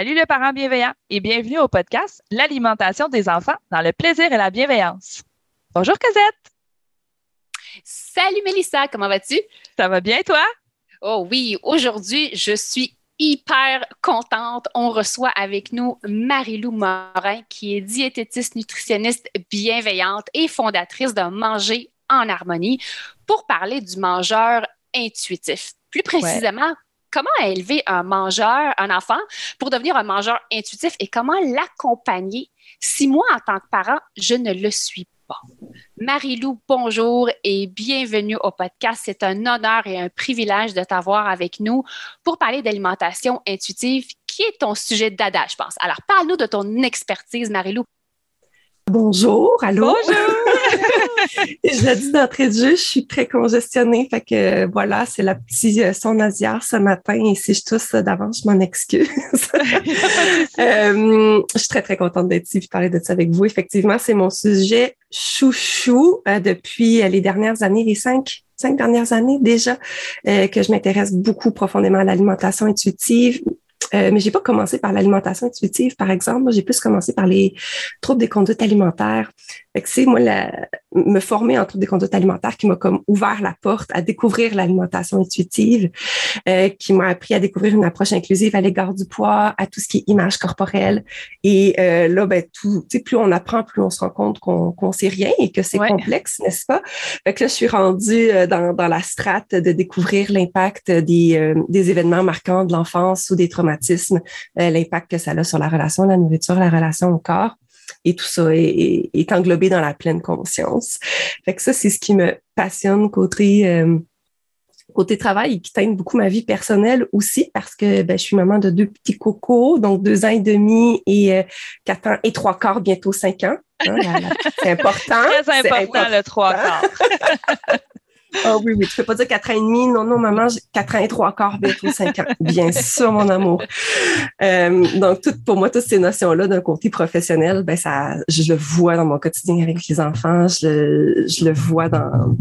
Salut le parent bienveillant et bienvenue au podcast L'alimentation des enfants dans le plaisir et la bienveillance. Bonjour Cosette. Salut Mélissa, comment vas-tu? Ça va bien toi? Oh oui, aujourd'hui, je suis hyper contente. On reçoit avec nous Marie-Lou Morin, qui est diététiste nutritionniste bienveillante et fondatrice de Manger en harmonie pour parler du mangeur intuitif. Plus précisément, comment élever un mangeur, un enfant, pour devenir un mangeur intuitif et comment l'accompagner? Si moi, en tant que parent, je ne le suis pas. Marie-Lou, bonjour et bienvenue au podcast. C'est un honneur et un privilège de t'avoir avec nous pour parler d'alimentation intuitive, qui est ton sujet d'ada, je pense. Alors, parle-nous de ton expertise, Marie-Lou. Bonjour, allô? Bonjour. je le dis d'entrée de jeu, je suis très congestionnée. Fait que voilà, c'est la petite euh, son nasière ce matin. Et si je tousse d'avance, je m'en excuse. euh, je suis très, très contente d'être ici et parler de ça avec vous. Effectivement, c'est mon sujet chouchou euh, depuis les dernières années, les cinq cinq dernières années déjà, euh, que je m'intéresse beaucoup profondément à l'alimentation intuitive, euh, mais j'ai pas commencé par l'alimentation intuitive, par exemple. J'ai plus commencé par les troubles des conduites alimentaires. Fait que c'est moi la, me former en troubles des conduites alimentaires qui m'a comme ouvert la porte à découvrir l'alimentation intuitive, euh, qui m'a appris à découvrir une approche inclusive à l'égard du poids, à tout ce qui est image corporelle. Et euh, là, ben tout, plus on apprend, plus on se rend compte qu'on qu'on sait rien et que c'est Ouais. complexe, n'est-ce pas? Fait que là, je suis rendue euh, dans, dans la strate de découvrir l'impact des, euh, des événements marquants de l'enfance ou des traumatismes, euh, l'impact que ça a sur la relation à la nourriture, la relation au corps. Et tout ça est, est- est englobé dans la pleine conscience. Fait que ça, c'est ce qui me passionne côté, euh, côté travail et qui teinte beaucoup ma vie personnelle aussi parce que ben, je suis maman de deux petits cocos, donc deux ans et demi et euh, quatre ans et trois quarts, bientôt cinq ans. Hein, c'est important. Très c'est important le trois quarts. Ah oui, oui, tu peux pas dire quatre ans et demi. Non, non, maman, j'ai quatre ans et trois quarts, bientôt cinq ans. Bien sûr, mon amour. Euh, donc, tout, pour moi, toutes ces notions-là d'un côté professionnel, ben ça, je le vois dans mon quotidien avec les enfants, je le, je le vois dans,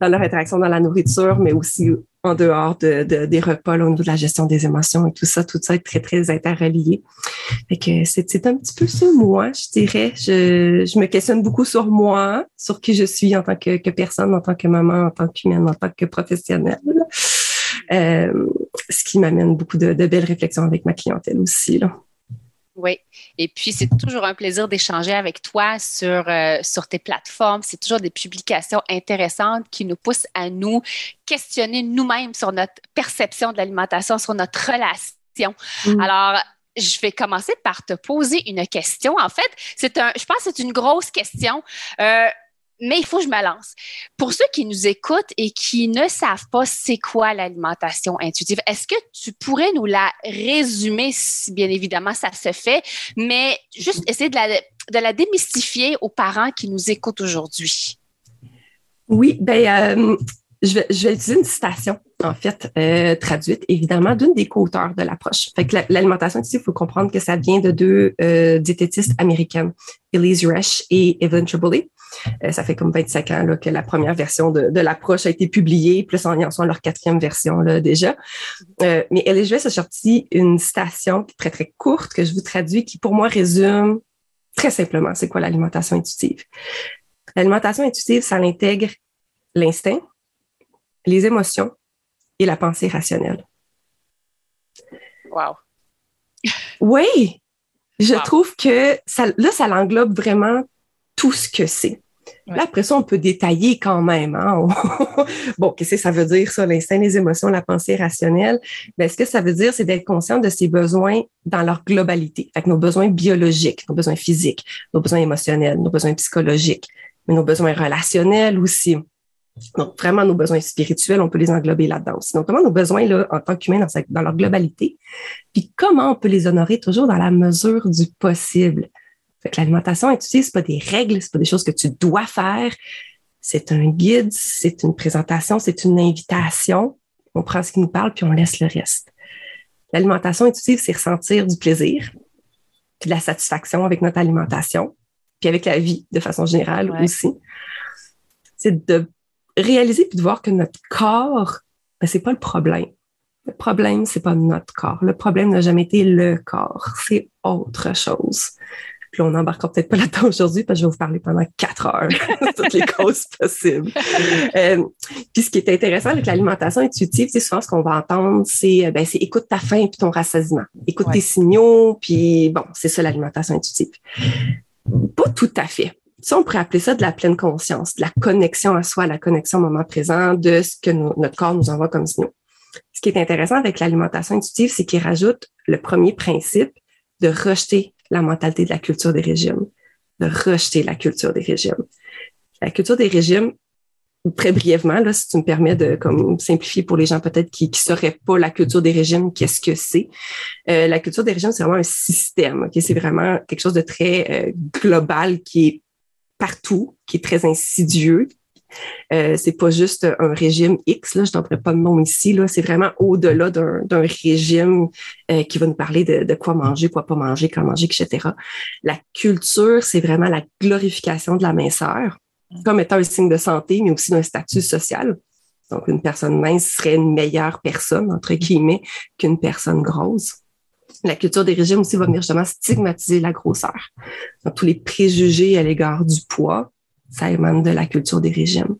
dans leur interaction dans la nourriture, mais aussi en dehors de, de- des repas, là, au niveau de la gestion des émotions et tout ça, tout ça est très, très interrelié. Fait que c'est un petit peu ça, moi, je dirais. Je, me questionne beaucoup sur moi, sur qui je suis en tant que, que personne, en tant que maman, en tant qu'humaine, en tant que professionnelle. Euh, ce qui m'amène beaucoup de, de belles réflexions avec ma clientèle aussi. Là. Oui. Et puis, c'est toujours un plaisir d'échanger avec toi sur, euh, sur tes plateformes. C'est toujours des publications intéressantes qui nous poussent à nous questionner nous-mêmes sur notre perception de l'alimentation, sur notre relation. Mm. Alors, je vais commencer par te poser une question. En fait, c'est un, je pense que c'est une grosse question. Euh, mais il faut que je me lance. Pour ceux qui nous écoutent et qui ne savent pas c'est quoi l'alimentation intuitive, est-ce que tu pourrais nous la résumer si bien évidemment ça se fait, mais juste essayer de la, de la démystifier aux parents qui nous écoutent aujourd'hui? Oui, ben, euh, je, vais, je vais utiliser une citation, en fait, euh, traduite, évidemment, d'une des co-auteurs de l'approche. Fait que la- l'alimentation ici, il faut comprendre que ça vient de deux euh, diététistes américaines, Elise Resch et Evelyn Tribole. Euh, ça fait comme 25 ans là, que la première version de, de l'approche a été publiée, plus en y en sont à leur quatrième version là, déjà. Euh, mais Resch a sorti une citation très, très courte que je vous traduis, qui pour moi résume très simplement c'est quoi l'alimentation intuitive. L'alimentation intuitive, ça l'intègre l'instinct, les émotions et la pensée rationnelle. Wow. Oui, je trouve que ça, là, ça l'englobe vraiment tout ce que c'est. Là, après ça, on peut détailler quand même. Hein? bon, qu'est-ce que ça veut dire, ça, l'instinct, les émotions, la pensée rationnelle? Ben, ce que ça veut dire, c'est d'être conscient de ses besoins dans leur globalité. Fait nos besoins biologiques, nos besoins physiques, nos besoins émotionnels, nos besoins psychologiques, mais nos besoins relationnels aussi. Donc, vraiment, nos besoins spirituels, on peut les englober là-dedans aussi. Donc, comment nos besoins, là, en tant qu'humains, dans, dans leur globalité, puis comment on peut les honorer toujours dans la mesure du possible? Fait que l'alimentation intuitive, c'est pas des règles, c'est pas des choses que tu dois faire. C'est un guide, c'est une présentation, c'est une invitation. On prend ce qui nous parle, puis on laisse le reste. L'alimentation intuitive, c'est ressentir du plaisir, puis de la satisfaction avec notre alimentation, puis avec la vie de façon générale aussi. C'est de réaliser puis de voir que notre corps, ben, c'est pas le problème. Le problème, c'est pas notre corps. Le problème n'a jamais été le corps. C'est autre chose. Puis on n'embarquera peut-être pas là-dedans aujourd'hui parce que je vais vous parler pendant quatre heures de toutes les causes possibles. Euh, puis ce qui est intéressant avec l'alimentation intuitive, c'est souvent ce qu'on va entendre, c'est euh, ben, c'est écoute ta faim puis ton rassasiement. Écoute tes signaux, puis bon, c'est ça l'alimentation intuitive. Pas tout à fait. Ça, on pourrait appeler ça de la pleine conscience, de la connexion à soi, la connexion au moment présent, de ce que notre corps nous envoie comme signaux. Ce qui est intéressant avec l'alimentation intuitive, c'est qu'il rajoute le premier principe de rejeter la mentalité de la culture des régimes, de rejeter la culture des régimes. La culture des régimes, très brièvement, là, si tu me permets de comme simplifier pour les gens peut-être qui ne sauraient pas la culture des régimes, qu'est-ce que c'est? Euh, la culture des régimes, c'est vraiment un système. C'est vraiment quelque chose de très euh, global qui est partout, qui est très insidieux. Euh, c'est pas juste un régime X, là, je n'entrerai pas de nom ici, c'est vraiment au-delà d'un régime euh, qui va nous parler de, quoi manger, quoi pas manger, quand manger, etc. La culture, c'est vraiment la glorification de la minceur comme étant un signe de santé, mais aussi d'un statut social. Donc, une personne mince serait une meilleure personne, entre guillemets, qu'une personne grosse. La culture des régimes aussi va venir justement stigmatiser la grosseur. Donc, tous les préjugés à l'égard du poids, ça émane de la culture des régimes.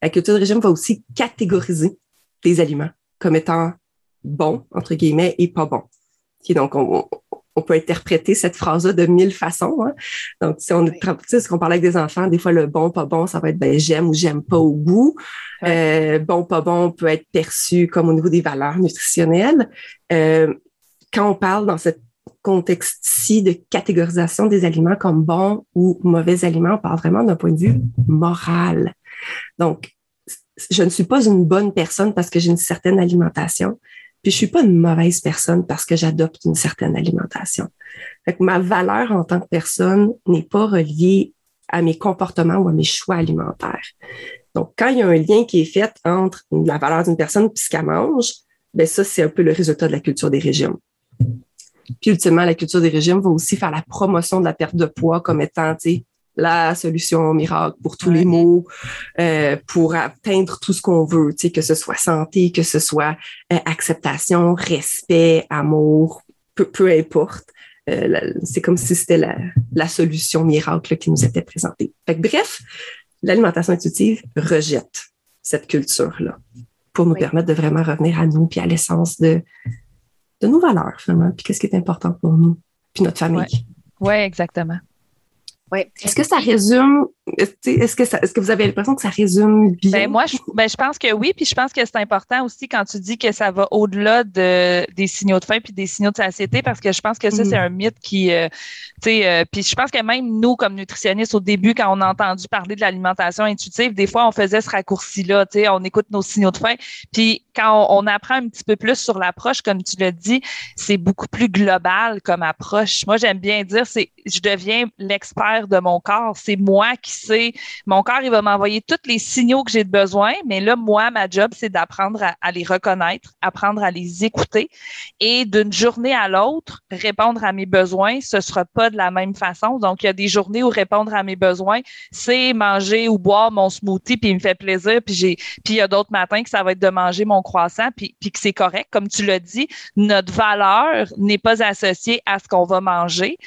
La culture des régimes va aussi catégoriser les aliments comme étant bons, entre guillemets, et pas bons. Donc, on, peut interpréter cette phrase-là de mille façons. Hein. Donc, si on tu sais, ce qu'on parle avec des enfants, des fois, le bon, pas bon, ça va être ben, j'aime ou j'aime pas au goût. Euh, bon, pas bon peut être perçu comme au niveau des valeurs nutritionnelles. Euh, quand on parle dans ce contexte-ci de catégorisation des aliments comme bons ou mauvais aliments, on parle vraiment d'un point de vue moral. Donc, je ne suis pas une bonne personne parce que j'ai une certaine alimentation, puis je suis pas une mauvaise personne parce que j'adopte une certaine alimentation. Ma valeur en tant que personne n'est pas reliée à mes comportements ou à mes choix alimentaires. Donc, quand il y a un lien qui est fait entre la valeur d'une personne et ce qu'elle mange, ben ça, c'est un peu le résultat de la culture des régimes. Puis ultimement, la culture des régimes va aussi faire la promotion de la perte de poids comme étant la solution miracle pour tous les maux, euh, pour atteindre tout ce qu'on veut, que ce soit santé, que ce soit euh, acceptation, respect, amour, peu, peu importe. Euh, c'est comme si c'était la, la, solution miracle qui nous était présentée. Fait bref, l'alimentation intuitive rejette cette culture-là pour nous permettre de vraiment revenir à nous puis à l'essence de de nos valeurs, finalement, puis qu'est-ce qui est important pour nous, puis notre famille. Oui, ouais, exactement. Ouais. Est-ce que ça résume, est-ce que, vous avez l'impression que ça résume bien? Ben moi, je, ben je pense que oui, puis je pense que c'est important aussi quand tu dis que ça va au-delà de, des signaux de faim puis des signaux de satiété, parce que je pense que ça, c'est mm. un mythe qui, euh, tu sais, euh, puis je pense que même nous, comme nutritionnistes, au début, quand on a entendu parler de l'alimentation intuitive, des fois, on faisait ce raccourci-là, tu sais, on écoute nos signaux de faim, puis quand on, on apprend un petit peu plus sur l'approche, comme tu l'as dit, c'est beaucoup plus global comme approche. Moi, j'aime bien dire, c'est, je deviens l'expert de mon corps. C'est moi qui Mon corps, il va m'envoyer tous les signaux que j'ai de besoin, mais là, moi, ma job, c'est d'apprendre à, les reconnaître, apprendre à les écouter et d'une journée à l'autre, répondre à mes besoins, ce sera pas de la même façon. Donc, il y a des journées où répondre à mes besoins, c'est manger ou boire mon smoothie, puis il me fait plaisir, puis j'ai, puis il y a d'autres matins que ça va être de manger mon croissant, puis, puis que c'est correct. Comme tu l'as dit, notre valeur n'est pas associée à ce qu'on va manger.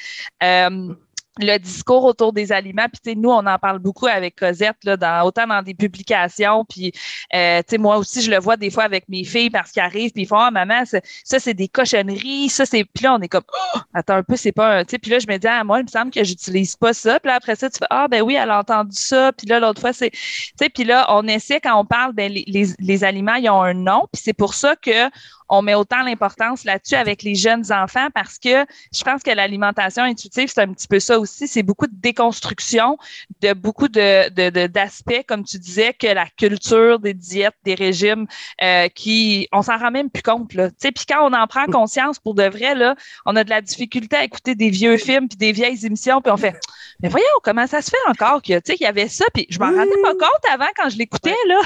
Euh, le discours autour des aliments. Puis, nous, on en parle beaucoup avec Cosette, là, dans, autant dans des publications. Puis, euh, moi aussi, je le vois des fois avec mes filles parce qu'ils arrivent, puis ils font Ah, maman, ça, c'est des cochonneries. Ça, c'est. Puis là, on est comme oh, Attends un peu, c'est pas un. Puis là, je me dis Ah, moi, il me semble que j'utilise pas ça. Puis là, après ça, tu fais Ah, ben oui, elle a entendu ça. Puis là, l'autre fois, c'est. Tu sais, puis là, on essaie, quand on parle, ben, les, les, les aliments, ils ont un nom. Puis c'est pour ça que on met autant l'importance là-dessus avec les jeunes enfants parce que je pense que l'alimentation intuitive, c'est un petit peu ça aussi. C'est beaucoup de déconstruction de beaucoup de, d'aspects, comme tu disais, que la culture des diètes, des régimes, euh, qui, on s'en rend même plus compte, là. Puis quand on en prend conscience pour de vrai, là, on a de la difficulté à écouter des vieux films puis des vieilles émissions puis on fait, mais voyons, comment ça se fait encore que, tu sais, qu'il y avait ça? Puis je m'en rendais pas compte avant quand je l'écoutais, là.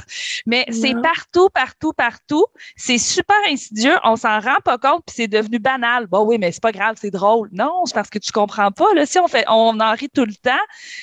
Mais c'est partout, partout, partout. C'est super insidieux Dieu, on s'en rend pas compte, puis c'est devenu banal. Bon, oui, mais c'est pas grave, c'est drôle. Non, c'est parce que tu comprends pas. Là, si on fait, on en rit tout le temps,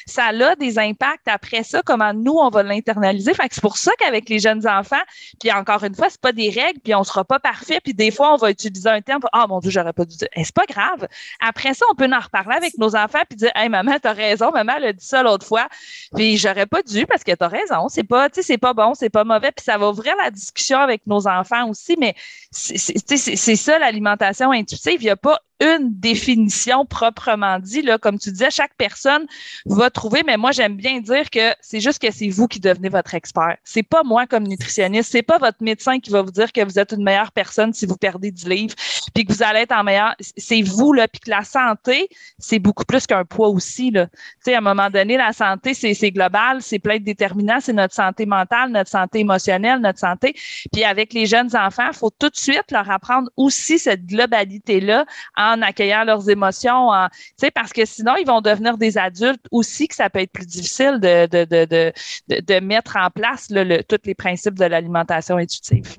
ça a des impacts après ça, comment nous, on va l'internaliser. Fait que c'est pour ça qu'avec les jeunes enfants, puis encore une fois, c'est pas des règles, puis on sera pas parfait, puis des fois, on va utiliser un terme, ah, mon Dieu, j'aurais pas dû dire. Eh, c'est pas grave. Après ça, on peut en reparler avec nos enfants, puis dire, hey, maman, t'as raison, maman, elle a dit ça l'autre fois, puis j'aurais pas dû parce que t'as raison. C'est pas, tu sais, c'est pas bon, c'est pas mauvais, puis ça va ouvrir la discussion avec nos enfants aussi, mais c'est ça l'alimentation intuitive. Il n'y a pas une définition proprement dit. Là, comme tu disais, chaque personne va trouver, mais moi, j'aime bien dire que c'est juste que c'est vous qui devenez votre expert. C'est pas moi comme nutritionniste, c'est pas votre médecin qui va vous dire que vous êtes une meilleure personne si vous perdez du livre, puis que vous allez être en meilleur. C'est vous, là, puis que la santé, c'est beaucoup plus qu'un poids aussi. Là. Tu sais, à un moment donné, la santé, c'est global, c'est plein de déterminants, c'est notre santé mentale, notre santé émotionnelle, notre santé. Puis avec les jeunes enfants, il faut tout de suite leur apprendre aussi cette globalité-là en en accueillant leurs émotions, en, parce que sinon, ils vont devenir des adultes aussi, que ça peut être plus difficile de, de, de, de, mettre en place le, tous les principes de l'alimentation intuitive.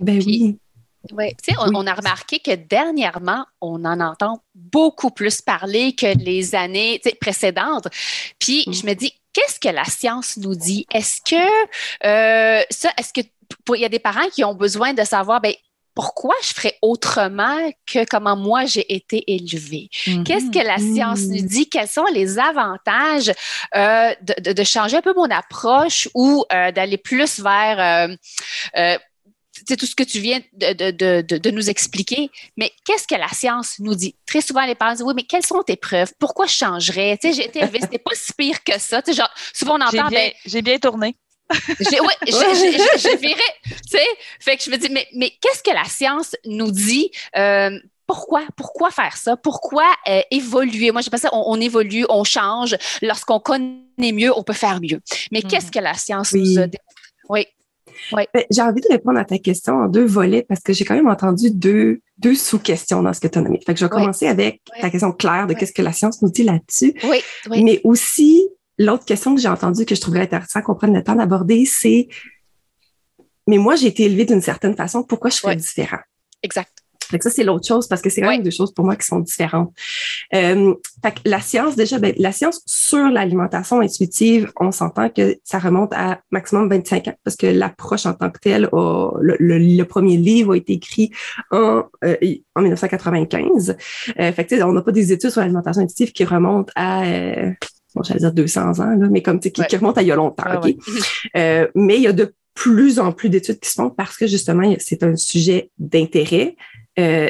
Ben oui. Oui, tu sais, on, a remarqué que dernièrement, on en entend beaucoup plus parler que les années précédentes. Puis mm. je me dis, qu'est-ce que la science nous dit? Est-ce que euh, ça, est-ce que il y a des parents qui ont besoin de savoir, ben, pourquoi je ferais autrement que comment moi j'ai été élevée? Mm-hmm. Qu'est-ce que la science nous dit? Quels sont les avantages euh, de, changer un peu mon approche ou euh, d'aller plus vers euh, tout ce que tu viens de, nous expliquer, mais qu'est-ce que la science nous dit? Très souvent, les parents disent Oui, mais quelles sont tes preuves? Pourquoi je changerais? j'ai été élevée, c'était pas si pire que ça. genre, souvent, on entend. J'ai bien, bien tourné j'ai, ouais, je virais, tu sais. Fait que je me dis, mais, mais qu'est-ce que la science nous dit? Euh, pourquoi? Pourquoi faire ça? Pourquoi euh, évoluer? Moi, je pense on, on évolue, on change. Lorsqu'on connaît mieux, on peut faire mieux. Mais mm-hmm. qu'est-ce que la science nous a dit? Oui. oui. Ben, j'ai envie de répondre à ta question en deux volets parce que j'ai quand même entendu deux, deux sous-questions dans ce que tu as nommé. Fait que je vais commencer avec ta question claire de qu'est-ce que la science nous dit là-dessus. Oui, oui. Mais aussi l'autre question que j'ai entendue que je trouverais intéressant qu'on prenne le temps d'aborder, c'est mais moi, j'ai été élevée d'une certaine façon, pourquoi je suis différent? Exact. Fait ça, c'est l'autre chose parce que c'est quand même deux choses pour moi qui sont différentes. Euh, fait que la science, déjà, ben, la science sur l'alimentation intuitive, on s'entend que ça remonte à maximum 25 ans parce que l'approche en tant que telle, le, premier livre a été écrit en, euh, en 1995. Euh, fait que, on n'a pas des études sur l'alimentation intuitive qui remontent à euh, bon, j'allais dire 200 ans, là, mais comme qui, qui remonte à il y a longtemps. euh, mais il y a de plus en plus d'études qui se font parce que justement, c'est un sujet d'intérêt. Euh,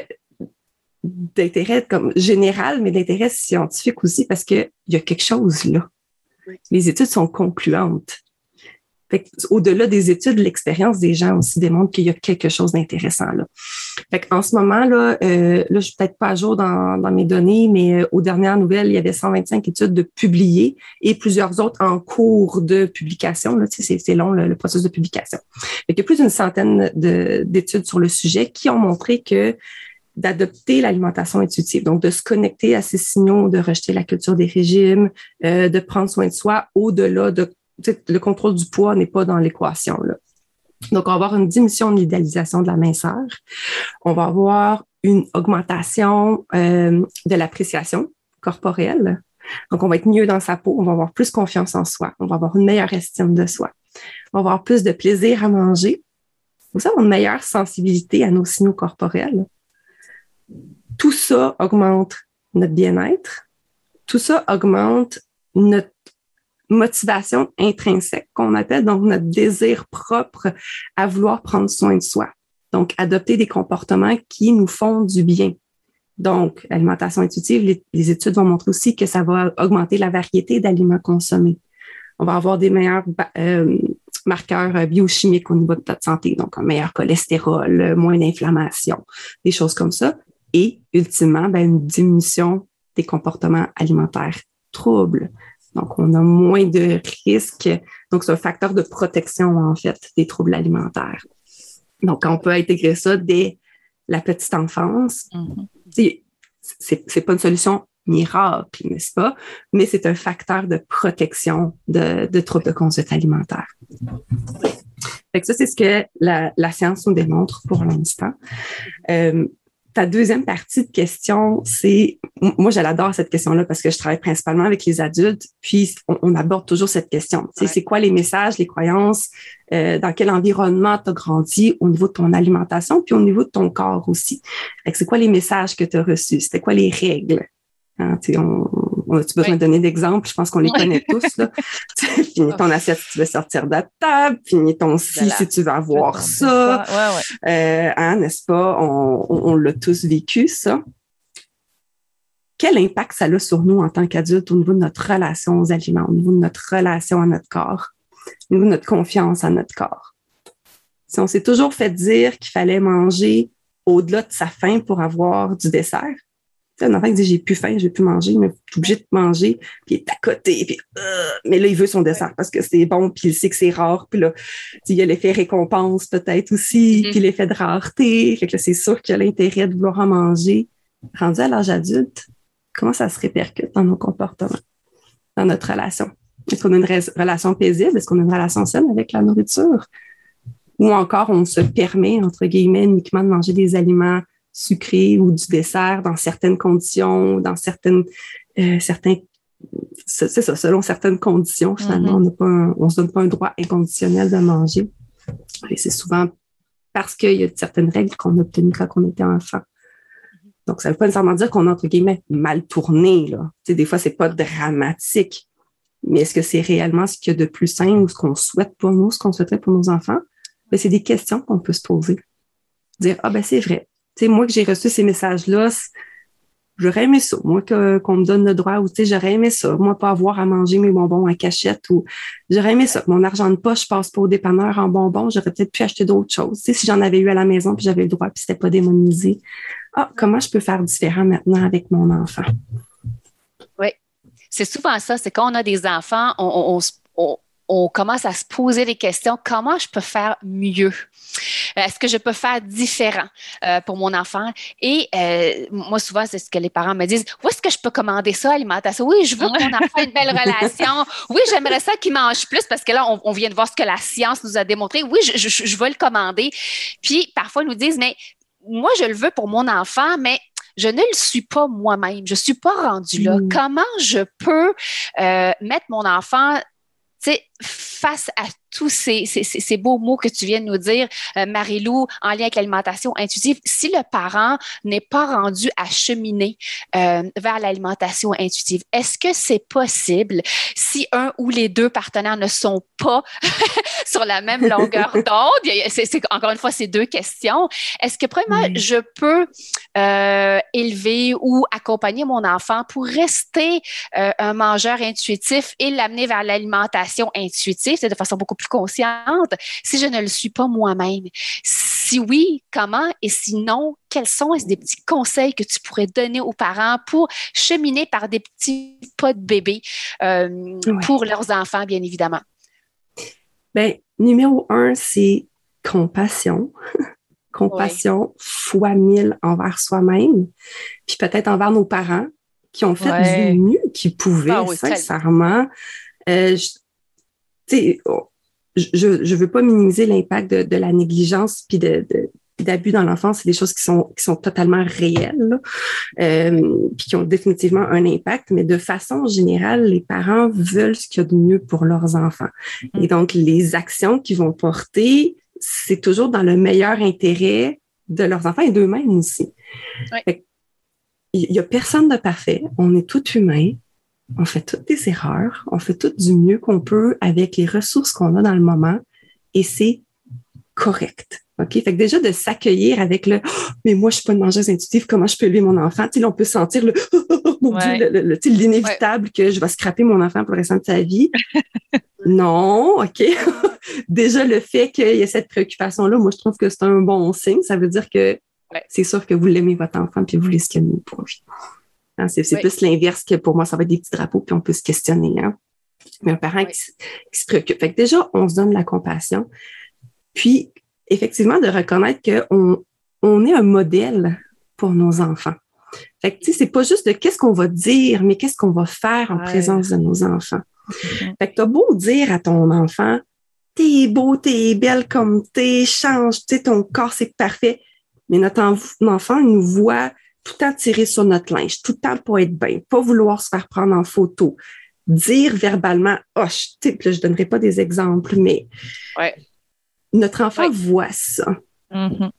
d'intérêt comme général, mais d'intérêt scientifique aussi parce qu'il y a quelque chose là. Les études sont concluantes. Au-delà des études, l'expérience des gens aussi démontre qu'il y a quelque chose d'intéressant là. Fait en ce moment là, euh, là je suis peut-être pas à jour dans, dans mes données, mais euh, aux dernières nouvelles, il y avait 125 études de publiées et plusieurs autres en cours de publication. Là, c'est, long le, processus de publication. Fait il y a plus d'une centaine d'études sur le sujet qui ont montré que d'adopter l'alimentation intuitive, donc de se connecter à ces signaux, de rejeter la culture des régimes, euh, de prendre soin de soi au-delà de le contrôle du poids n'est pas dans l'équation. Donc, on va avoir une diminution de l'idéalisation de la minceur. On va avoir une augmentation euh, de l'appréciation corporelle. Donc, on va être mieux dans sa peau, on va avoir plus confiance en soi, on va avoir une meilleure estime de soi, on va avoir plus de plaisir à manger, on va avoir une meilleure sensibilité à nos signaux corporels. Tout ça augmente notre bien-être, tout ça augmente notre motivation intrinsèque qu'on appelle, donc notre désir propre à vouloir prendre soin de soi. Donc, adopter des comportements qui nous font du bien. Donc, alimentation intuitive, les, études vont montrer aussi que ça va augmenter la variété d'aliments consommés. On va avoir des meilleurs euh, marqueurs biochimiques au niveau de notre santé, donc un meilleur cholestérol, moins d'inflammation, des choses comme ça. Et ultimement, ben, une diminution des comportements alimentaires troubles. Donc, on a moins de risques. Donc, c'est un facteur de protection, en fait, des troubles alimentaires. Donc, on peut intégrer ça dès la petite enfance. Mm-hmm. C'est pas une solution miracle, n'est-ce pas? Mais c'est un facteur de protection de, troubles de conduite alimentaire. Fait que ça, c'est ce que la, science nous démontre pour l'instant. Euh, ta deuxième partie de question, c'est, moi, j'adore cette question-là parce que je travaille principalement avec les adultes, puis on, aborde toujours cette question. C'est quoi les messages, les croyances, euh, dans quel environnement tu as grandi au niveau de ton alimentation, puis au niveau de ton corps aussi? C'est quoi les messages que tu as reçus? C'était quoi les règles? Hein, on, on a-tu besoin de donner d'exemples? Je pense qu'on les connaît tous. Là. finis ton assiette si tu veux sortir de la table, finis ton si si tu veux avoir ça. Euh, hein, n'est-ce pas? On, on, l'a tous vécu, ça. Quel impact ça a sur nous en tant qu'adultes au niveau de notre relation aux aliments, au niveau de notre relation à notre corps, au niveau de notre confiance à notre corps? Si on s'est toujours fait dire qu'il fallait manger au-delà de sa faim pour avoir du dessert, un enfant qui dit j'ai plus faim, je vais plus manger, mais tu es obligé de manger, puis il est à côté, puis euh, mais là il veut son dessert parce que c'est bon, puis il sait que c'est rare, puis là il y a l'effet récompense peut-être aussi, mm-hmm. puis l'effet de rareté, fait que c'est sûr qu'il y a l'intérêt de vouloir en manger. Rendu à l'âge adulte, comment ça se répercute dans nos comportements, dans notre relation? Est-ce qu'on a une relation paisible? Est-ce qu'on a une relation saine avec la nourriture? Ou encore on se permet, entre guillemets, uniquement de manger des aliments sucré ou du dessert dans certaines conditions, dans certaines, euh, certains, c'est ça, selon certaines conditions, finalement, on n'a pas on se donne pas un droit inconditionnel de manger. Et c'est souvent parce qu'il y a certaines règles qu'on a obtenues quand on était enfant. Donc, ça ne veut pas nécessairement dire qu'on a, entre guillemets, mal tourné, là. Tu sais, des fois, c'est pas dramatique. Mais est-ce que c'est réellement ce qu'il y a de plus sain ou ce qu'on souhaite pour nous, ce qu'on souhaiterait pour nos enfants? Ben, c'est des questions qu'on peut se poser. Dire, ah, ben, c'est vrai moi que j'ai reçu ces messages-là, j'aurais aimé ça. Moi, qu'on me donne le droit, ou tu sais, j'aurais aimé ça. Moi, pas avoir à manger mes bonbons en cachette, ou j'aurais aimé ça. Mon argent de poche passe pas au dépanneur en bonbons, j'aurais peut-être pu acheter d'autres choses. Si j'en avais eu à la maison, puis j'avais le droit, puis c'était pas démonisé. Ah, comment je peux faire différent maintenant avec mon enfant? Oui. C'est souvent ça, c'est quand on a des enfants, on, on, on commence à se poser des questions. Comment je peux faire mieux? Euh, est-ce que je peux faire différent euh, pour mon enfant? Et euh, moi, souvent, c'est ce que les parents me disent. Où est-ce que je peux commander ça, alimentation? Oui, je veux que mon enfant ait une belle relation. Oui, j'aimerais ça qu'il mange plus parce que là, on, vient de voir ce que la science nous a démontré. Oui, je, je, veux le commander. Puis, parfois, ils nous disent, mais moi, je le veux pour mon enfant, mais je ne le suis pas moi-même. Je ne suis pas rendue là. Mm. Comment je peux mettre mon enfant face à tous ces, ces, beaux mots que tu viens de nous dire, euh, Marie-Lou, en lien avec l'alimentation intuitive, si le parent n'est pas rendu à cheminer euh, vers l'alimentation intuitive, est-ce que c'est possible si un ou les deux partenaires ne sont pas sur la même longueur d'onde? C'est encore une fois ces deux questions. Est-ce que premièrement, je peux euh, élever ou accompagner mon enfant pour rester un mangeur intuitif et l'amener vers l'alimentation intuitive, c'est de façon beaucoup plus consciente si je ne le suis pas moi-même? Si oui, comment? Et sinon, quels sont? Des petits conseils que tu pourrais donner aux parents pour cheminer par des petits pas de bébé euh, pour leurs enfants, bien évidemment? Bien, numéro un, c'est compassion. compassion fois mille envers soi-même, puis peut-être envers nos parents qui ont fait du mieux qu'ils pouvaient, ah sincèrement. Euh, oh, je ne veux pas minimiser l'impact de, la négligence puis de, d'abus dans l'enfance, c'est des choses qui sont qui sont totalement réelles, euh, puis qui ont définitivement un impact. Mais de façon générale, les parents veulent ce qu'il y a de mieux pour leurs enfants. Et mm. donc, les actions qu'ils vont porter, c'est toujours dans le meilleur intérêt de leurs enfants et d'eux-mêmes aussi. Il y a personne de parfait. On est tout humain. On fait toutes des erreurs, on fait tout du mieux qu'on peut avec les ressources qu'on a dans le moment et c'est correct. OK? Fait que déjà de s'accueillir avec le oh, mais moi, je suis pas une mangeuse intuitive, comment je peux élever mon enfant? Tu sais, on peut sentir le mon l'inévitable que je vais scraper mon enfant pour le restant de sa vie. non, OK? déjà, le fait qu'il y ait cette préoccupation-là, moi, je trouve que c'est un bon signe. Ça veut dire que c'est sûr que vous l'aimez, votre enfant, puis vous mieux pour lui. Hein, c'est plus l'inverse que pour moi, ça va être des petits drapeaux, puis on peut se questionner. Hein? Mais un parent qui, se préoccupe. Fait que déjà, on se donne la compassion. Puis, effectivement, de reconnaître qu'on on est un modèle pour nos enfants. Fait que, tu sais, c'est pas juste de qu'est-ce qu'on va dire, mais qu'est-ce qu'on va faire en présence de nos enfants. Fait que t'as beau dire à ton enfant, t'es beau, t'es belle comme t'es, change, tu sais, ton corps, c'est parfait. Mais notre enfant, il nous voit tout le temps tirer sur notre linge, tout le temps pour être bien, pas vouloir se faire prendre en photo, dire verbalement, oh, je, ne je donnerai pas des exemples, mais notre enfant voit ça. Mm-hmm.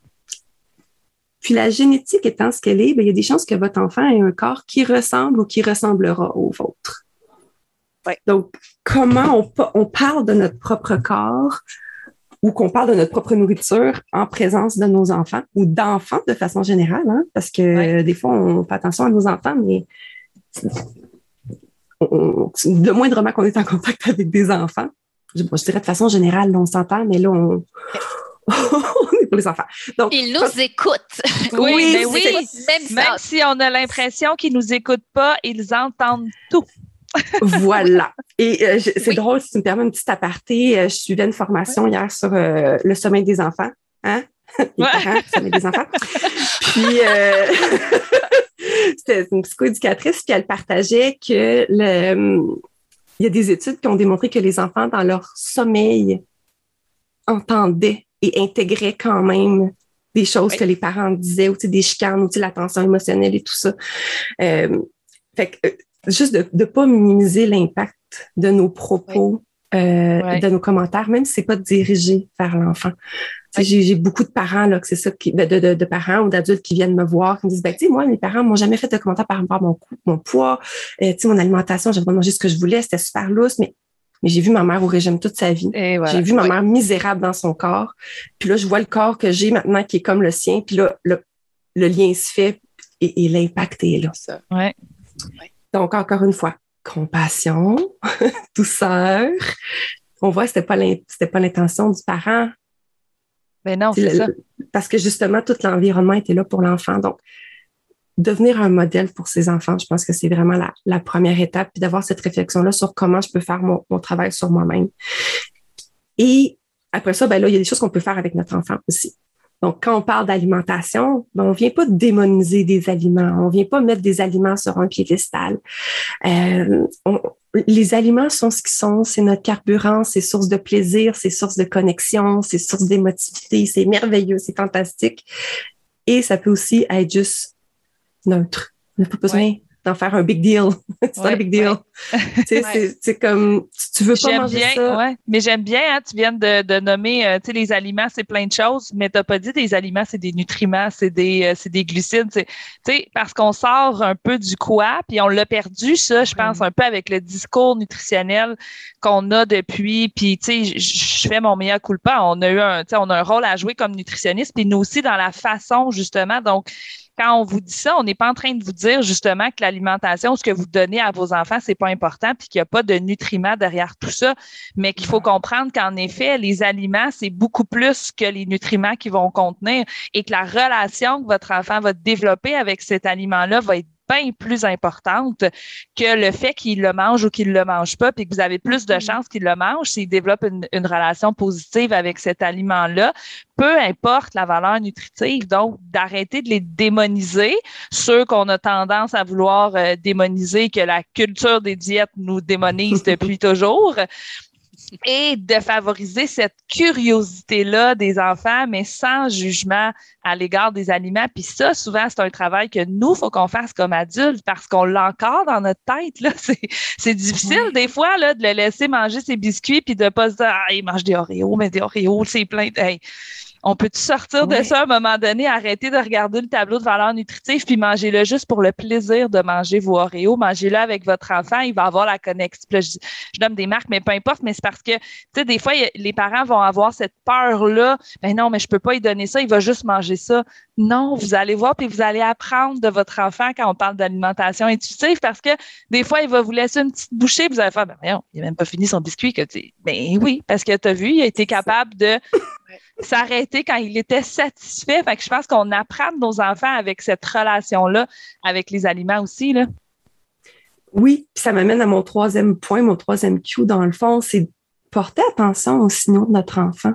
Puis la génétique étant ce qu'elle est, ben, il y a des chances que votre enfant ait un corps qui ressemble ou qui ressemblera au vôtre. Donc, comment on, on parle de notre propre corps, ou qu'on parle de notre propre nourriture en présence de nos enfants ou d'enfants de façon générale, hein, parce que des fois, on fait attention à nos enfants, mais le moindrement qu'on est en contact avec des enfants, je, dirais de façon générale, on s'entend, mais là, on, est pour les enfants. Donc, ils nous écoutent. Oui, mais oui. Même, même si on a l'impression qu'ils nous écoutent pas, ils entendent tout voilà. Et euh, c'est drôle, si tu me permets une petite aparté, euh, je suivais une formation hier sur euh, le sommeil des enfants. Hein? Les parents, le sommeil des enfants. Puis, c'était une psychoéducatrice, puis elle partageait que le, il y a des études qui ont démontré que les enfants, dans leur sommeil, entendaient et intégraient quand même des choses que les parents disaient, ou des chicanes, ou la tension émotionnelle et tout ça. fait que juste de ne pas minimiser l'impact de nos propos, euh, de nos commentaires, même si c'est pas dirigé vers l'enfant. J'ai beaucoup de parents, là, que c'est ça, qui, de, de, de, parents ou d'adultes qui viennent me voir, qui me disent, ben, tu sais, moi, mes parents m'ont jamais fait de commentaires par rapport à mon, mon poids, euh, tu sais, mon alimentation, j'avais mangé ce que je voulais, c'était super lousse, mais, mais j'ai vu ma mère au régime toute sa vie. J'ai vu ma mère misérable dans son corps. Puis là, je vois le corps que j'ai maintenant qui est comme le sien. Puis là, le, le lien se fait et, et l'impact est là. Ça. Ouais. Donc, encore une fois, compassion, douceur. On voit que ce n'était pas l'intention du parent. Mais ben non, c'est ça. Parce que justement, tout l'environnement était là pour l'enfant. Donc, devenir un modèle pour ses enfants, je pense que c'est vraiment la, première étape, puis d'avoir cette réflexion-là sur comment je peux faire mon, mon travail sur moi-même. Et après ça, ben là, il y a des choses qu'on peut faire avec notre enfant aussi. Donc, quand on parle d'alimentation, ben, on vient pas démoniser des aliments, on vient pas mettre des aliments sur un piédestal. Euh, les aliments sont ce qu'ils sont, c'est notre carburant, c'est source de plaisir, c'est source de connexion, c'est source d'émotivité, c'est merveilleux, c'est fantastique. Et ça peut aussi être juste neutre. On n'a pas besoin d'en faire un big deal. c'est un big deal. c'est comme, tu veux pas manger bien, ça. Ouais. Mais j'aime bien, hein, tu viens de, de nommer, euh, tu sais, les aliments, c'est plein de choses, mais t'as pas dit des aliments, c'est des nutriments, c'est des, euh, c'est des glucides, tu sais, parce qu'on sort un peu du quoi, puis on l'a perdu, ça, je pense, un peu avec le discours nutritionnel qu'on a depuis, puis tu sais, je fais mon meilleur coup pas. On a eu un, tu sais, on a un rôle à jouer comme nutritionniste, puis nous aussi dans la façon, justement, donc, quand on vous dit ça, on n'est pas en train de vous dire justement que l'alimentation, ce que vous donnez à vos enfants, c'est pas important, puis qu'il n'y a pas de nutriments derrière tout ça, mais qu'il faut comprendre qu'en effet, les aliments, c'est beaucoup plus que les nutriments qu'ils vont contenir et que la relation que votre enfant va développer avec cet aliment-là va être bien plus importante que le fait qu'il le mange ou qu'il le mange pas, puis que vous avez plus de mm-hmm. chances qu'il le mange s'il développe une, une, relation positive avec cet aliment-là, peu importe la valeur nutritive. Donc, d'arrêter de les démoniser, ceux qu'on a tendance à vouloir euh, démoniser, que la culture des diètes nous démonise depuis toujours et de favoriser cette curiosité-là des enfants, mais sans jugement à l'égard des aliments. Puis ça, souvent, c'est un travail que nous, faut qu'on fasse comme adultes parce qu'on l'a encore dans notre tête. Là. C'est, difficile des fois là, de le laisser manger ses biscuits puis de pas se dire Ah, il mange des Oreos, mais des Oreos, c'est plein. Hey, On peut-tu sortir de ça à un moment donné, arrêter de regarder le tableau de valeur nutritive puis manger-le juste pour le plaisir de manger vos Oreos. Mangez-le avec votre enfant, il va avoir la connexion. Je, je, donne des marques, mais peu importe, mais c'est parce que, tu sais, des fois, les parents vont avoir cette peur-là. Ben non, mais je peux pas lui donner ça, il va juste manger ça. Non, vous allez voir puis vous allez apprendre de votre enfant quand on parle d'alimentation intuitive parce que des fois, il va vous laisser une petite bouchée vous allez faire, ben non, il n'a même pas fini son biscuit. Que, ben oui, parce que tu as vu, il a été capable de s'arrêter quand il était satisfait. Fait que je pense qu'on apprend de nos enfants avec cette relation-là, avec les aliments aussi. Là. Oui, puis ça m'amène à mon troisième point, mon troisième cue, dans le fond, c'est porter attention aux signaux de notre enfant.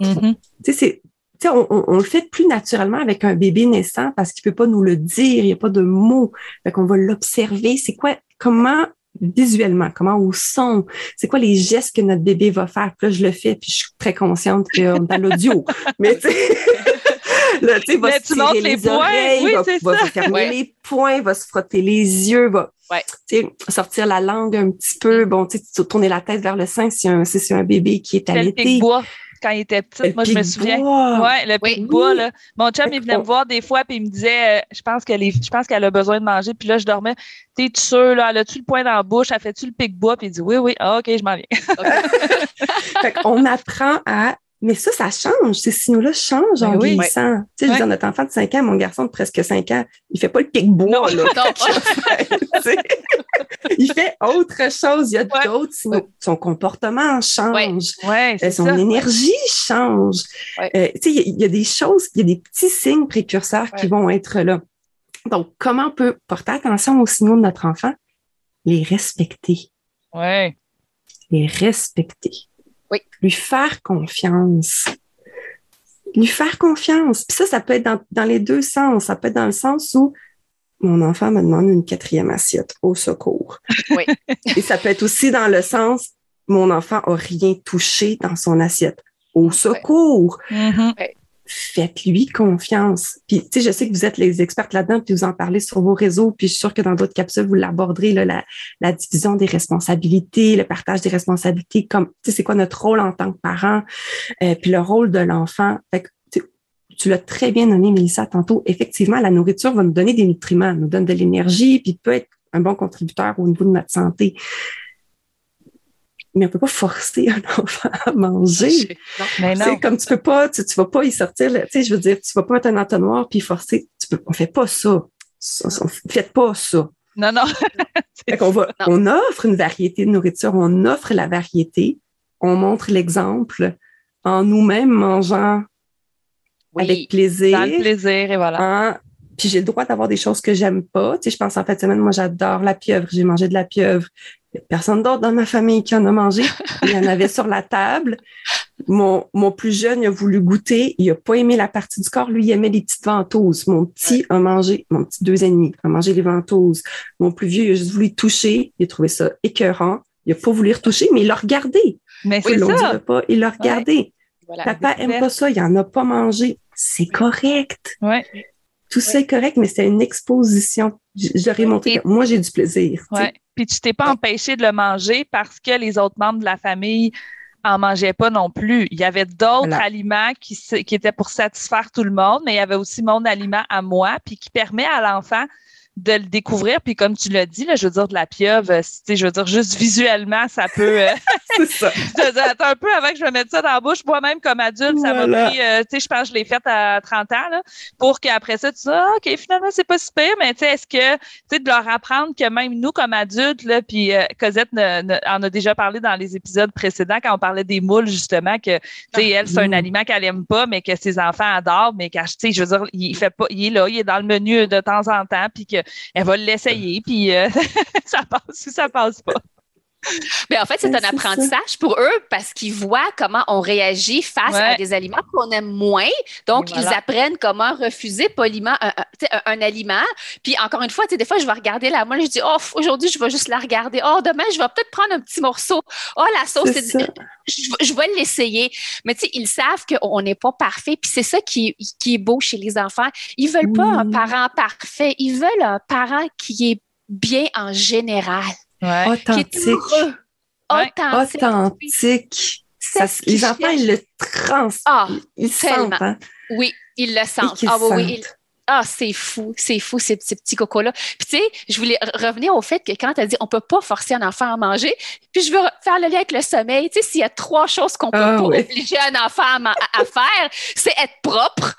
Mm-hmm. Tu sais, on, on, le fait plus naturellement avec un bébé naissant parce qu'il peut pas nous le dire, il n'y a pas de mots. Fait qu'on va l'observer. C'est quoi, comment visuellement, comment au son, c'est quoi les gestes que notre bébé va faire? Puis là, je le fais, puis je suis très consciente qu'on est dans l'audio. Mais tu sais, là, tu sais, va se tirer les, les oreilles, oui, va, va, fermer les poings, va se frotter les yeux, va ouais. sortir la langue un petit peu. Bon, tu sais, tourner la tête vers le sein si c'est un, un bébé qui est allaité quand il était petit. Moi, je me souviens. Ouais, le pic bois, là. Mon chum, il venait me voir des fois, puis il me disait, euh, je pense qu'elle je pense qu'elle a besoin de manger. Puis là, je dormais. T'es-tu sûr, là? Elle a-tu le poing dans la bouche? Elle fait-tu le pic bois? Puis il dit, oui, oui. Ah, OK, je m'en viens. fait qu'on apprend à mais ça, ça change. Ces signaux-là changent ben en vieillissant. Tu sais, je veux dire, notre enfant de 5 ans, mon garçon de presque 5 ans, il fait pas le pic-bois, là. il fait autre chose. Il y a d'autres signaux. Son comportement change. Euh, son énergie change. Euh, tu sais, il y, a des choses, il y a des petits signes précurseurs qui vont être là. Donc, comment on peut porter attention aux signaux de notre enfant? Les respecter. Ouais. Les respecter. Lui faire confiance. Lui faire confiance. Puis ça, ça peut être dans, les deux sens. Ça peut être dans le sens où mon enfant me demande une quatrième assiette au secours. Oui. Et ça peut être aussi dans le sens mon enfant a rien touché dans son assiette. Au secours. Mm-hmm faites-lui confiance. Puis, tu sais, je sais que vous êtes les experts là-dedans, puis vous en parlez sur vos réseaux, puis je suis sûre que dans d'autres capsules, vous l'aborderez, la, la division des responsabilités, le partage des responsabilités, comme, tu sais, c'est quoi notre rôle en tant que parent, euh, puis le rôle de l'enfant. Fait que, tu l'as très bien nommé, Mélissa, tantôt. Effectivement, la nourriture va nous donner des nutriments, nous donne de l'énergie, puis peut être un bon contributeur au niveau de notre santé mais on peut pas forcer un enfant à manger. mais non. Comme tu peux pas, tu, tu vas pas y sortir, tu sais, je veux dire, tu vas pas mettre un entonnoir puis forcer. Tu peux, on fait pas ça. On, faites pas ça. Non, non. on, va, on offre une variété de nourriture, on offre la variété, on montre l'exemple en nous-mêmes mangeant avec plaisir. Dans le plaisir, et voilà. puis j'ai le droit d'avoir des choses que j'aime pas. Tu sais, je pense en fait semaine, moi j'adore la pieuvre. J'ai mangé de la pieuvre personne d'autre dans ma famille qui en a mangé. Il y en avait sur la table. Mon, mon plus jeune il a voulu goûter. Il a pas aimé la partie du corps. Lui, il aimait les petites ventouses. Mon petit a mangé, mon petit deux ennemis a mangé les ventouses. Mon plus vieux, il a juste voulu toucher. Il a trouvé ça écœurant. Il a pas voulu retoucher, mais il l'a regardé. Mais c'est ça. Pas, il l'a regardé. Papa aime pas ça. Il en a pas mangé. C'est correct. Ouais. Tout ça est correct, mais c'est une exposition. J'aurais montré que moi, j'ai du plaisir. Ouais. Puis tu t'es pas empêché de le manger parce que les autres membres de la famille en mangeaient pas non plus. Il y avait d'autres aliments qui, qui étaient pour satisfaire tout le monde, mais il y avait aussi mon aliment à moi, puis qui permet à l'enfant de le découvrir. Puis comme tu l'as dit, là, je veux dire, de la pieuvre, euh, je veux dire, juste visuellement, ça peut... Euh, c'est ça. attends un peu avant que je me mette ça dans la bouche. Moi-même, comme adulte, ça m'a pris, euh, tu sais, je pense que je l'ai fait à 30 ans, là, pour qu'après ça, tu dis, ah, OK, finalement, c'est pas super, mais tu sais, est-ce que, tu sais, de leur apprendre que même nous, comme adultes, là, puis Cosette en a déjà parlé dans les épisodes précédents, quand on parlait des moules, justement, que, tu sais, elle, c'est un mm. aliment qu'elle aime pas, mais que ses enfants adorent, mais qu'elle, tu sais, je veux dire, il fait pas, il est là, il est dans le menu de temps en temps, puis que elle va l'essayer, puis euh, ça passe ou ça passe pas. Mais en fait, c'est un apprentissage pour eux parce qu'ils voient comment on réagit face à des aliments qu'on aime moins. Donc, ils apprennent comment refuser poliment un, un, aliment. Puis, encore une fois, des fois, je vais regarder la moelle, je dis, oh, aujourd'hui, je vais juste la regarder. Oh, demain, je vais peut-être prendre un petit morceau. Oh, la sauce, je, vais l'essayer. Mais tu sais, ils savent qu'on n'est pas parfait. Puis, c'est ça qui, qui, est beau chez les enfants. Ils veulent pas un parent parfait. Ils veulent un parent qui est bien en général. Authentique. Authentique. Ça, les enfants, ils le trans. Ah, ils tellement. sentent. Hein? Oui, ils le sentent. Ah oui, oui, ils- Ah, c'est fou, c'est fou, ces, ces petits cocos-là. Puis, tu sais, je voulais re- revenir au fait que quand tu as dit on peut pas forcer un enfant à manger, puis je veux re- faire le lien avec le sommeil. Tu sais, s'il y a trois choses qu'on peut Ah, pas oui. obliger un enfant à, faire, c'est être propre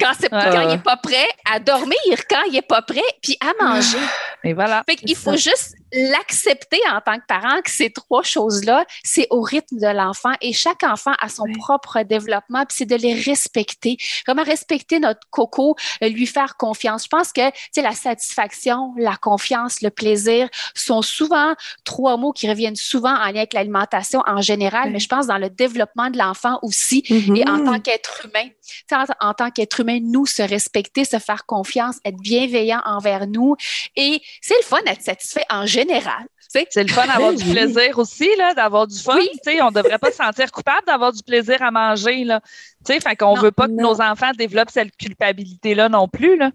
quand, c'est, Ouais. quand il est pas prêt, à dormir quand il est pas prêt, puis à manger. Et voilà. Fait qu'il faut juste l'accepter en tant que parent que ces trois choses-là, c'est au rythme de l'enfant et chaque enfant a son Oui. propre développement, puis c'est de les respecter. Comment respecter notre coco, euh, lui faire confiance. Je pense que, tu sais, la satisfaction, la confiance, le plaisir sont souvent trois mots qui reviennent souvent en lien avec l'alimentation en général, mais je pense dans le développement de l'enfant aussi et en tant qu'être humain, tu sais, en, en tant qu'être humain, nous, se respecter, se faire confiance, être bienveillant envers nous. Et c'est le fun d'être satisfait en général. Sais. C'est le fun d'avoir du Oui. plaisir aussi, là, d'avoir du fun. Oui. Tu sais, on ne devrait pas se sentir coupable d'avoir du plaisir à manger. Là. Tu sais, fait qu'on Non, veut pas que nos enfants développent cette culpabilité-là non plus. Là.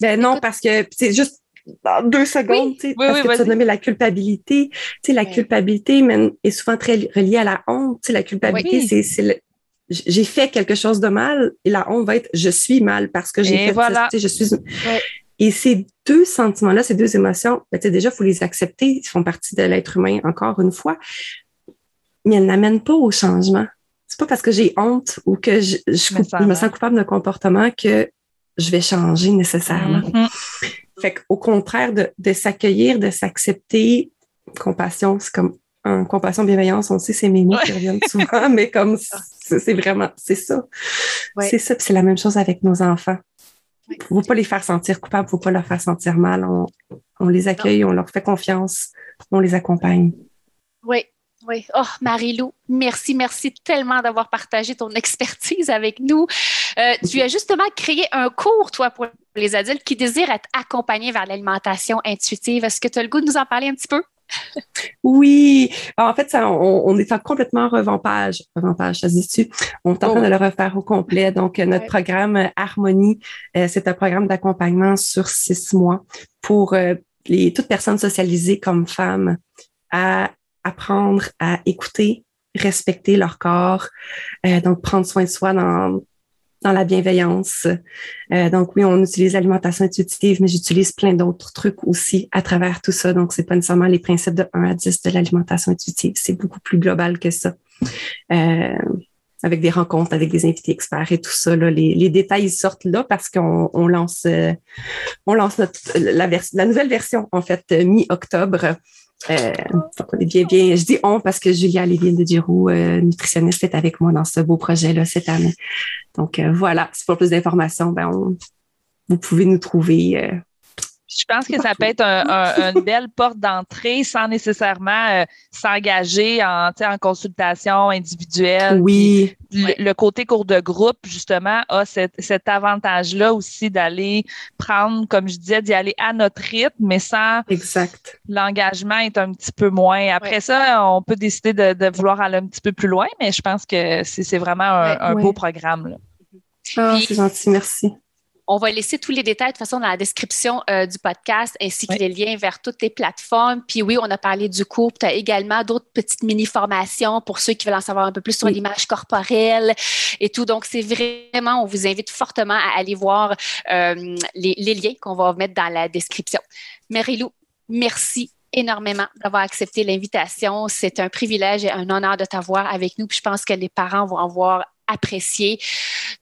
Ben non, parce que c'est juste dans deux secondes, tu sais, Oui, parce oui, que tu as nommé la culpabilité. Tu sais, la Oui. culpabilité mène- est souvent très li- reliée à la honte. Tu sais, la culpabilité, Oui. c'est, j'ai fait quelque chose de mal et la honte va être je suis mal parce que j'ai fait voilà. ça. Tu sais, je suis. Et ces deux sentiments-là, ces deux émotions, ben, déjà, il faut les accepter. Ils font partie de l'être humain, encore une fois. Mais elles n'amènent pas au changement. C'est pas parce que j'ai honte ou que je, je, Me sens je me mal. sens coupable d'un comportement que je vais changer nécessairement. Mhm. Fait qu'au contraire de, de s'accueillir, de s'accepter, compassion, c'est comme un compassion, bienveillance, on sait, c'est mes mots qui reviennent souvent, mais comme c'est c'est vraiment, c'est ça. Ouais. C'est ça, puis c'est la même chose avec nos enfants. Ouais. Faut pas les faire sentir coupables, faut pas leur faire sentir mal. On, on les accueille, on leur fait confiance, on les accompagne. Oui, oui. Oh, Marie-Lou, merci, merci tellement d'avoir partagé ton expertise avec nous. Euh, tu as justement créé un cours, toi, pour les adultes qui désirent être accompagnés vers l'alimentation intuitive. Est-ce que tu as le goût de nous en parler un petit peu? Oui, en fait, ça, on, on est en complètement revampage. Revampage, ça se dit-tu? On est en train Oh. de le refaire au complet. Donc, euh, notre Ouais. programme euh, Harmonie, euh, c'est un programme d'accompagnement sur six mois pour euh, les, toute personne socialisée comme femme à apprendre à écouter, respecter leur corps, euh, donc prendre soin de soi dans dans la bienveillance. Euh, donc oui, on utilise l'alimentation intuitive, mais j'utilise plein d'autres trucs aussi à travers tout ça. Donc, c'est pas nécessairement les principes de 1 à 10 de l'alimentation intuitive. C'est beaucoup plus global que ça. Euh, avec des rencontres avec des invités experts et tout ça. Là, les, détails ils sortent là parce qu'on on lance, euh, on lance notre, la, nouvelle version, en fait, euh, mi-octobre. Euh, donc on est bien, bien. Je dis on parce que Julia Lévine de Giroux, euh, nutritionniste, est avec moi dans ce beau projet-là cette année. Donc euh, voilà, si pour plus d'informations, ben on- vous pouvez nous trouver. Je pense que ça peut être un- un- une belle porte d'entrée sans nécessairement euh, s'engager en, consultation individuelle. oui, le, le côté cours de groupe, justement, a cet, cet avantage-là aussi d'aller prendre, comme je disais, d'y aller à notre rythme, mais sans exact. l'engagement est un petit peu moins. Après Ouais. ça, on peut décider de, de vouloir aller un petit peu plus loin, mais je pense que c'est c'est vraiment un, Ouais. un Ouais. beau programme. là. Ah, Puis- c'est gentil, merci. On va laisser tous les détails de toute façon dans la description euh, du podcast ainsi que Oui. les liens vers toutes les plateformes. Puis oui, on a parlé du cours. Tu as également d'autres petites mini-formations pour ceux qui veulent en savoir un peu plus sur Oui. l'image corporelle et tout. Donc, c'est vraiment, on vous invite fortement à aller voir euh, les, les liens qu'on va mettre dans la description. Marie-Lou, merci énormément d'avoir accepté l'invitation. C'est un privilège et un honneur de t'avoir avec nous. Puis je pense que les parents vont avoir apprécié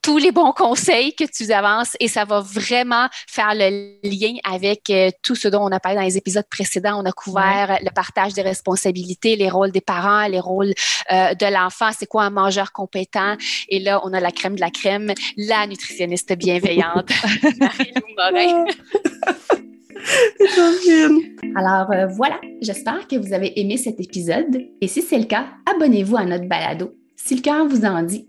tous les bons conseils que tu avances et ça va vraiment faire le lien avec euh, tout ce dont on a parlé dans les épisodes précédents. On a couvert le partage des responsabilités, les rôles des parents, les rôles euh, de l'enfant, c'est quoi un mangeur compétent? Et là, on a la crème de la crème, la nutritionniste bienveillante, Marie-Lou Morin. Georgine. Alors euh, voilà, j'espère que vous avez aimé cet épisode et si c'est le cas, abonnez-vous à notre balado. Si le cœur vous en dit,